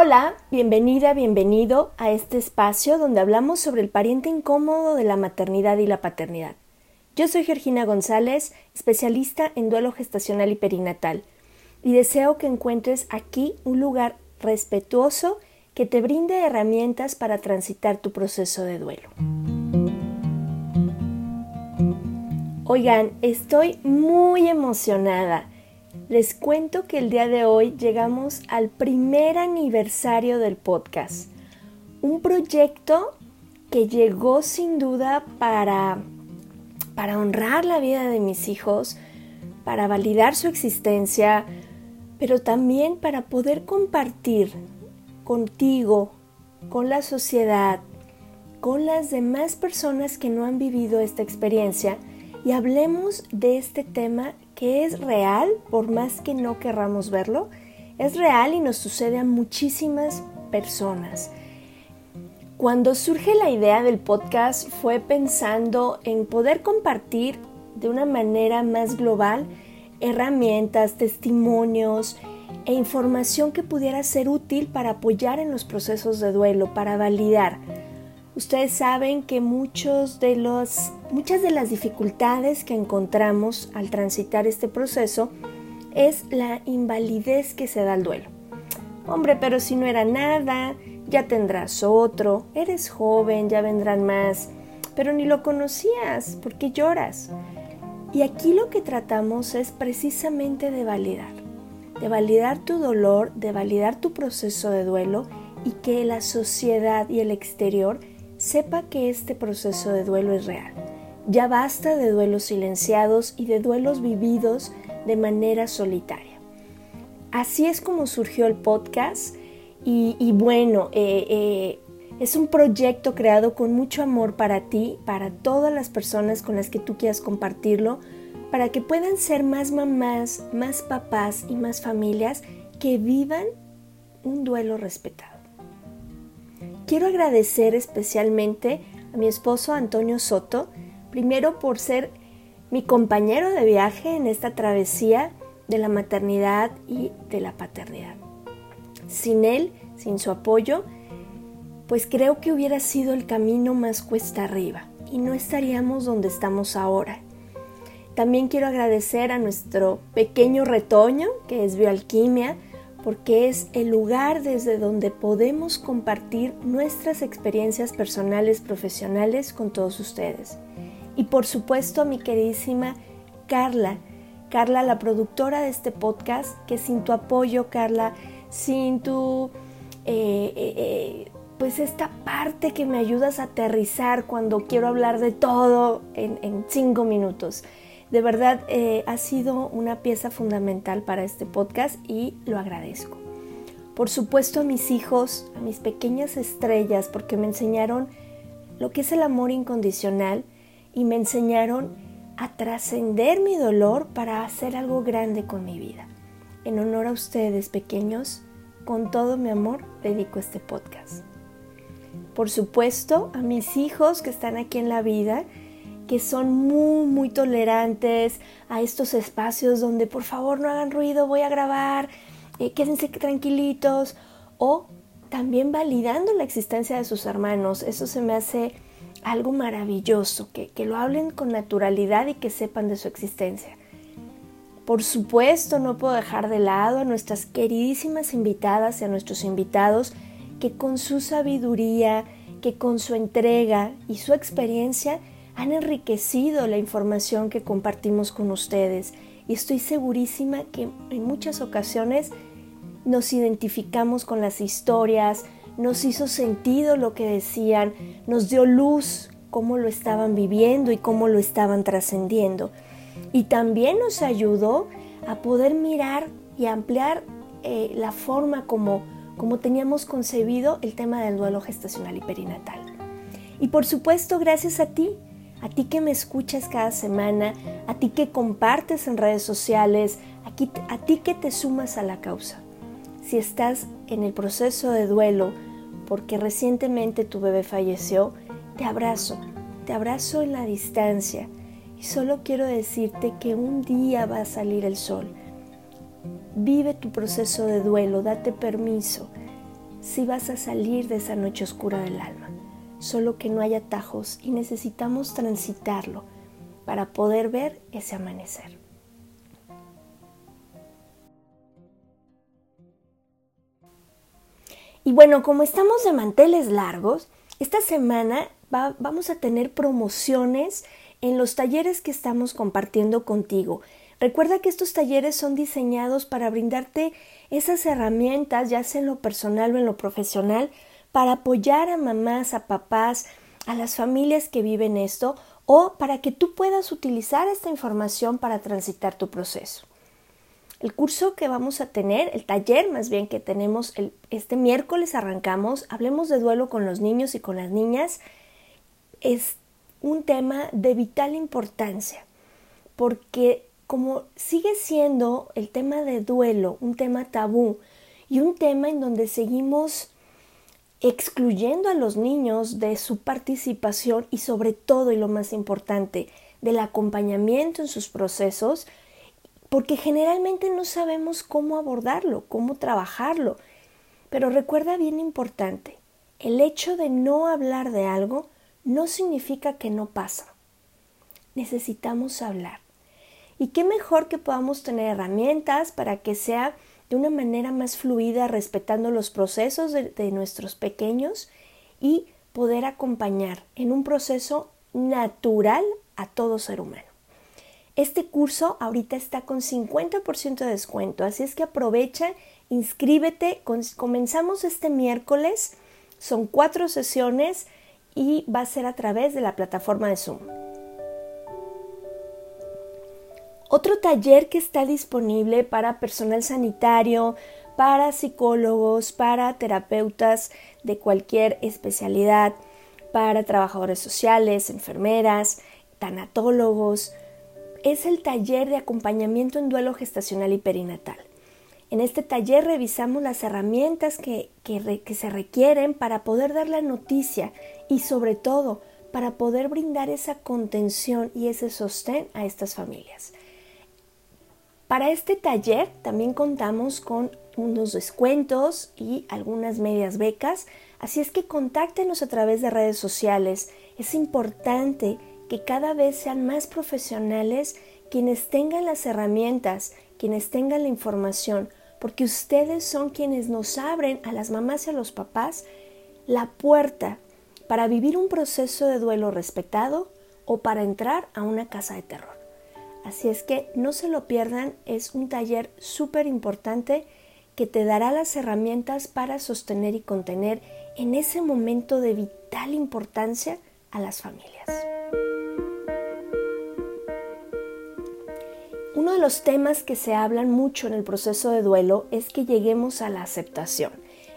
Hola, bienvenida, bienvenido a este espacio donde hablamos sobre el pariente incómodo de la maternidad y la paternidad. Yo soy Georgina González, especialista en duelo gestacional y perinatal, y deseo que encuentres aquí un lugar respetuoso que te brinde herramientas para transitar tu proceso de duelo. Oigan, estoy muy emocionada. Les cuento que el día de hoy llegamos al primer aniversario del podcast. Un proyecto que llegó sin duda para, para honrar la vida de mis hijos, para validar su existencia, pero también para poder compartir contigo, con la sociedad, con las demás personas que no han vivido esta experiencia, y hablemos de este tema que es real, por más que no querramos verlo, es real y nos sucede a muchísimas personas. Cuando surge la idea del podcast fue pensando en poder compartir de una manera más global herramientas, testimonios e información que pudiera ser útil para apoyar en los procesos de duelo, para validar Ustedes saben que muchos de los, muchas de las dificultades que encontramos al transitar este proceso es la invalidez que se da al duelo. Hombre, pero si no era nada, ya tendrás otro, eres joven, ya vendrán más, pero ni lo conocías, ¿por qué lloras? Y aquí lo que tratamos es precisamente de validar, de validar tu dolor, de validar tu proceso de duelo y que la sociedad y el exterior sepa que este proceso de duelo es real. Ya basta de duelos silenciados y de duelos vividos de manera solitaria. Así es como surgió el podcast y, bueno, eh, eh, es un proyecto creado con mucho amor para ti, para todas las personas con las que tú quieras compartirlo, para que puedan ser más mamás, más papás y más familias que vivan un duelo respetado. Quiero agradecer especialmente a mi esposo Antonio Soto, primero por ser mi compañero de viaje en esta travesía de la maternidad y de la paternidad. Sin él, sin su apoyo, pues creo que hubiera sido el camino más cuesta arriba y no estaríamos donde estamos ahora. También quiero agradecer a nuestro pequeño retoño, que es Bioalquimia, porque es el lugar desde donde podemos compartir nuestras experiencias personales, profesionales con todos ustedes. Y por supuesto a mi queridísima Carla, Carla la productora de este podcast, que sin tu apoyo, Carla, sin tu... Eh, eh, eh, pues esta parte que me ayudas a aterrizar cuando quiero hablar de todo en, cinco minutos. De verdad, ha sido una pieza fundamental para este podcast y lo agradezco. Por supuesto a mis hijos, a mis pequeñas estrellas, porque me enseñaron lo que es el amor incondicional y me enseñaron a trascender mi dolor para hacer algo grande con mi vida. En honor a ustedes, pequeños, con todo mi amor dedico este podcast. Por supuesto, a mis hijos que están aquí en la vida, que son muy, muy tolerantes a estos espacios donde por favor no hagan ruido, voy a grabar, eh, quédense tranquilitos, o también validando la existencia de sus hermanos. Eso se me hace algo maravilloso, que, que lo hablen con naturalidad y que sepan de su existencia. Por supuesto, no puedo dejar de lado a nuestras queridísimas invitadas y a nuestros invitados que con su sabiduría, que con su entrega y su experiencia han enriquecido la información que compartimos con ustedes. Y estoy segurísima que en muchas ocasiones nos identificamos con las historias, nos hizo sentido lo que decían, nos dio luz cómo lo estaban viviendo y cómo lo estaban trascendiendo y también nos ayudó a poder mirar y ampliar eh, la forma como, como teníamos concebido el tema del duelo gestacional y perinatal. Y por supuesto, gracias a ti, a ti que me escuchas cada semana, a ti que compartes en redes sociales, a, a ti que te sumas a la causa. Si estás en el proceso de duelo porque recientemente tu bebé falleció, te abrazo, te abrazo en la distancia y solo quiero decirte que un día va a salir el sol. Vive tu proceso de duelo, date permiso si vas a salir de esa noche oscura del alma. Solo que no hay atajos y necesitamos transitarlo para poder ver ese amanecer. Y bueno, como estamos de manteles largos, esta semana vamos a tener promociones en los talleres que estamos compartiendo contigo. Recuerda que estos talleres son diseñados para brindarte esas herramientas, ya sea en lo personal o en lo profesional, para apoyar a mamás, a papás, a las familias que viven esto o para que tú puedas utilizar esta información para transitar tu proceso. El curso que vamos a tener, el taller más bien que tenemos este miércoles arrancamos, hablemos de duelo con los niños y con las niñas, es un tema de vital importancia, porque como sigue siendo el tema de duelo un tema tabú y un tema en donde seguimos excluyendo a los niños de su participación y sobre todo y lo más importante del acompañamiento en sus procesos, porque generalmente no sabemos cómo abordarlo, cómo trabajarlo. Pero recuerda bien importante, el hecho de no hablar de algo no significa que no pasa. Necesitamos hablar. Y qué mejor que podamos tener herramientas para que sea de una manera más fluida, respetando los procesos de, nuestros pequeños y poder acompañar en un proceso natural a todo ser humano. Este curso ahorita está con 50% de descuento, así es que aprovecha, inscríbete. Comenzamos este miércoles, son cuatro sesiones y va a ser a través de la plataforma de Zoom. Otro taller que está disponible para personal sanitario, para psicólogos, para terapeutas de cualquier especialidad, para trabajadores sociales, enfermeras, tanatólogos, es el taller de acompañamiento en duelo gestacional y perinatal. En este taller revisamos las herramientas que, se requieren para poder dar la noticia y sobre todo para poder brindar esa contención y ese sostén a estas familias. Para este taller también contamos con unos descuentos y algunas medias becas, así es que contáctenos a través de redes sociales. Es importante que cada vez sean más profesionales quienes tengan las herramientas, quienes tengan la información, porque ustedes son quienes nos abren a las mamás y a los papás la puerta para vivir un proceso de duelo respetado o para entrar a una casa de terror. Así es que no se lo pierdan, es un taller súper importante que te dará las herramientas para sostener y contener en ese momento de vital importancia a las familias. Uno de los temas que se hablan mucho en el proceso de duelo es que lleguemos a la aceptación.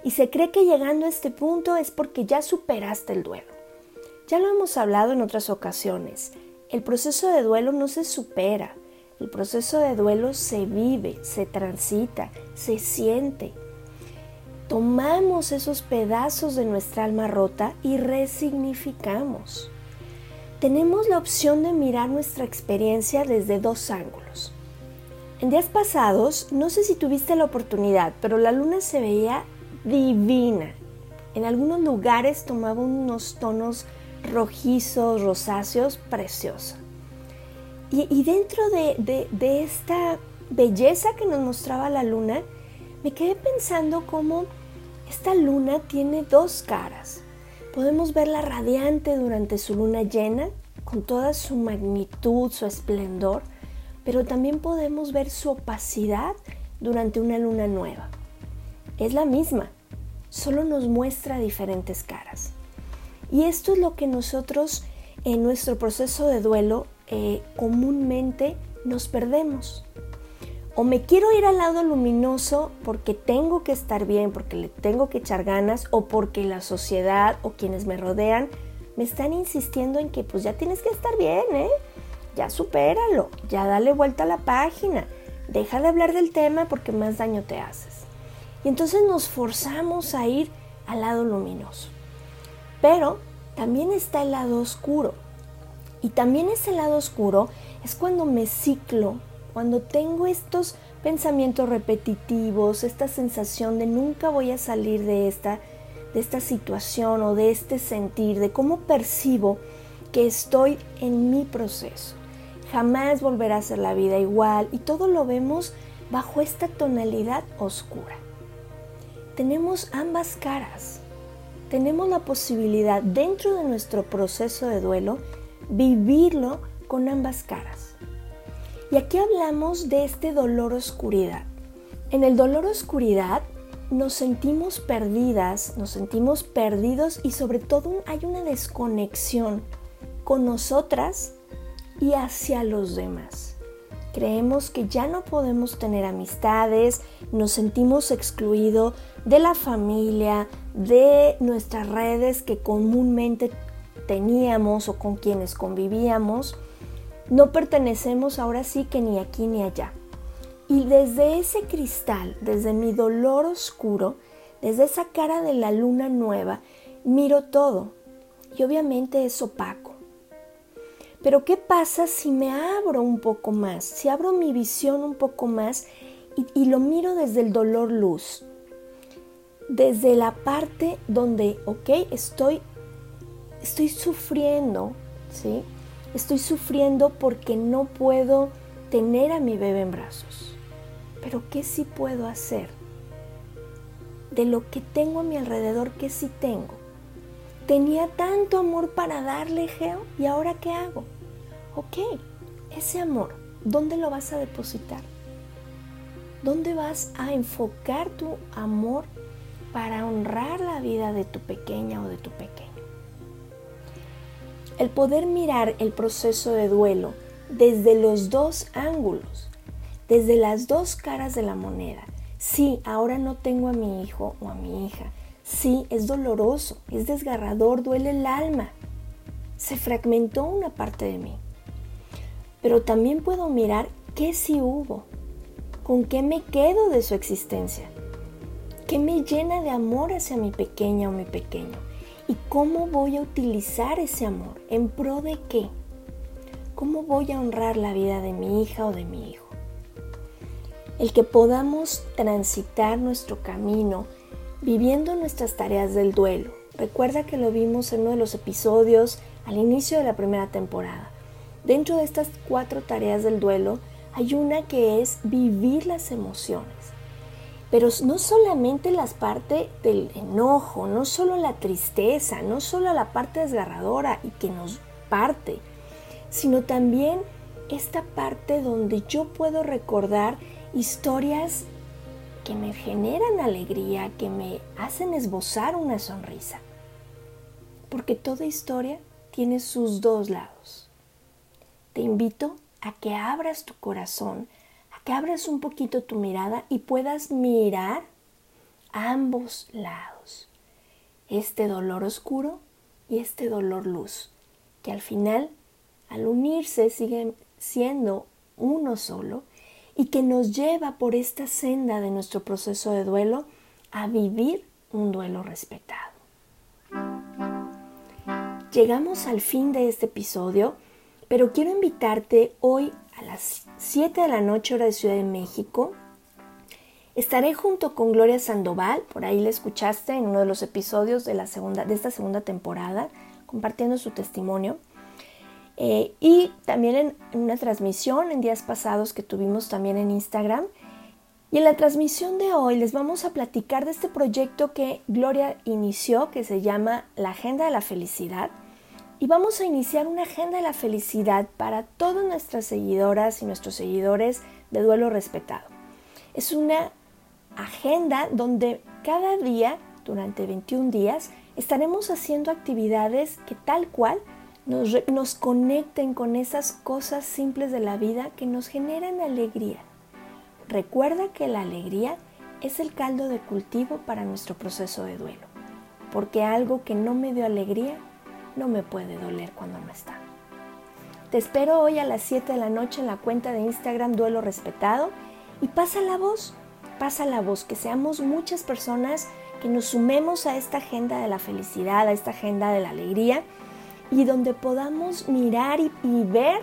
Y se cree que llegando a este punto es porque ya superaste el duelo. Ya lo hemos hablado en otras ocasiones. El proceso de duelo no se supera. El proceso de duelo se vive, se transita, se siente. tomamos esos pedazos de nuestra alma rota y resignificamos. Tenemos la opción de mirar nuestra experiencia desde dos ángulos. En días pasados, no sé si tuviste la oportunidad, pero la luna se veía divina. En algunos lugares tomaba unos tonos rojizos, rosáceos, preciosa. Y, dentro de, esta belleza que nos mostraba la luna, me quedé pensando cómo esta luna tiene dos caras. Podemos verla radiante durante su luna llena, con toda su magnitud, su esplendor, pero también podemos ver su opacidad durante una luna nueva. Es la misma, solo nos muestra diferentes caras. Y esto es lo que nosotros en nuestro proceso de duelo eh, comúnmente nos perdemos. O me quiero ir al lado luminoso porque tengo que estar bien, porque le tengo que echar ganas, o porque la sociedad o quienes me rodean me están insistiendo en que pues ya tienes que estar bien, ¿eh? Ya supéralo, ya dale vuelta a la página, deja de hablar del tema porque más daño te haces. Y entonces nos forzamos a ir al lado luminoso. Pero también está el lado oscuro. Y también ese lado oscuro es cuando me ciclo, cuando tengo estos pensamientos repetitivos, esta sensación de nunca voy a salir de esta, de esta situación o de este sentir, de cómo percibo que estoy en mi proceso. Jamás volverá a ser la vida igual y todo lo vemos bajo esta tonalidad oscura. Tenemos ambas caras. Tenemos la posibilidad dentro de nuestro proceso de duelo vivirlo con ambas caras. Y aquí hablamos de este dolor oscuridad. En el dolor oscuridad nos sentimos perdidas, nos sentimos perdidos y sobre todo hay una desconexión con nosotras y hacia los demás. Creemos que ya no podemos tener amistades, nos sentimos excluidos de la familia, de nuestras redes que comúnmente teníamos o con quienes convivíamos, no pertenecemos ahora sí que ni aquí ni allá. Y desde ese cristal, desde mi dolor oscuro, desde esa cara de la luna nueva, miro todo. Y obviamente es opaco. Pero ¿qué pasa si me abro un poco más? Si abro mi visión un poco más y, lo miro desde el dolor luz. Desde la parte donde, ok, estoy estoy sufriendo, ¿sí? Estoy sufriendo porque no puedo tener a mi bebé en brazos. Pero ¿qué sí puedo hacer? De lo que tengo a mi alrededor, ¿qué sí tengo? Tenía tanto amor para darle, Geo, ¿y ahora qué hago? Ok, ese amor, ¿dónde lo vas a depositar? ¿Dónde vas a enfocar tu amor para honrar la vida de tu pequeña o de tu pequeño? el poder mirar el proceso de duelo desde los dos ángulos, desde las dos caras de la moneda. Sí, ahora no tengo a mi hijo o a mi hija. Sí, es doloroso, es desgarrador, duele el alma. Se fragmentó una parte de mí. Pero también puedo mirar qué sí hubo, con qué me quedo de su existencia, qué me llena de amor hacia mi pequeña o mi pequeño ¿Y cómo voy a utilizar ese amor? ¿En pro de qué? ¿Cómo voy a honrar la vida de mi hija o de mi hijo? El que podamos transitar nuestro camino viviendo nuestras tareas del duelo. Recuerda que lo vimos en uno de los episodios al inicio de la primera temporada. Dentro de estas cuatro tareas del duelo hay una que es vivir las emociones. Pero no solamente la parte del enojo, no solo la tristeza, no solo la parte desgarradora y que nos parte, sino también esta parte donde yo puedo recordar historias que me generan alegría, que me hacen esbozar una sonrisa. Porque toda historia tiene sus dos lados. Te invito a que abras tu corazón que abras un poquito tu mirada y puedas mirar ambos lados, este dolor oscuro y este dolor luz, que al final, al unirse, siguen siendo uno solo y que nos lleva por esta senda de nuestro proceso de duelo a vivir un duelo respetado. Llegamos al fin de este episodio, pero quiero invitarte hoy a las 7 de la noche hora de Ciudad de México. Estaré junto con Gloria Sandoval, por ahí la escuchaste en uno de los episodios de, la segunda, de esta segunda temporada, compartiendo su testimonio. Eh, y también en, en una transmisión en días pasados que tuvimos también en Instagram. Y en la transmisión de hoy les vamos a platicar de este proyecto que Gloria inició, que se llama La Agenda de la Felicidad. Y vamos a iniciar una agenda de la felicidad para todas nuestras seguidoras y nuestros seguidores de duelo respetado. Es una agenda donde cada día, durante 21 días, estaremos haciendo actividades que tal cual nos, conecten con esas cosas simples de la vida que nos generan alegría. Recuerda que la alegría es el caldo de cultivo para nuestro proceso de duelo, porque algo que no me dio alegría no me puede doler cuando no está. Te espero hoy a las 7 de la noche en la cuenta de Instagram Duelo Respetado y pasa la voz, pasa la voz, que seamos muchas personas que nos sumemos a esta agenda de la felicidad, a esta agenda de la alegría y donde podamos mirar y, ver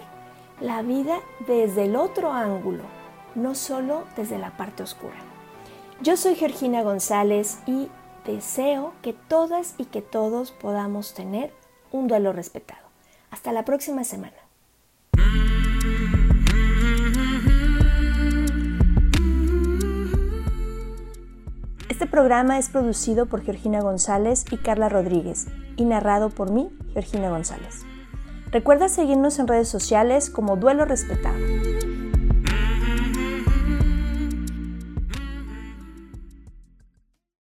la vida desde el otro ángulo, no solo desde la parte oscura. Yo soy Georgina González y deseo que todas y que todos podamos tener un duelo respetado. Hasta la próxima semana. Este programa es producido por Georgina González y Carla Rodríguez y narrado por mí, Georgina González. Recuerda seguirnos en redes sociales como Duelo Respetado.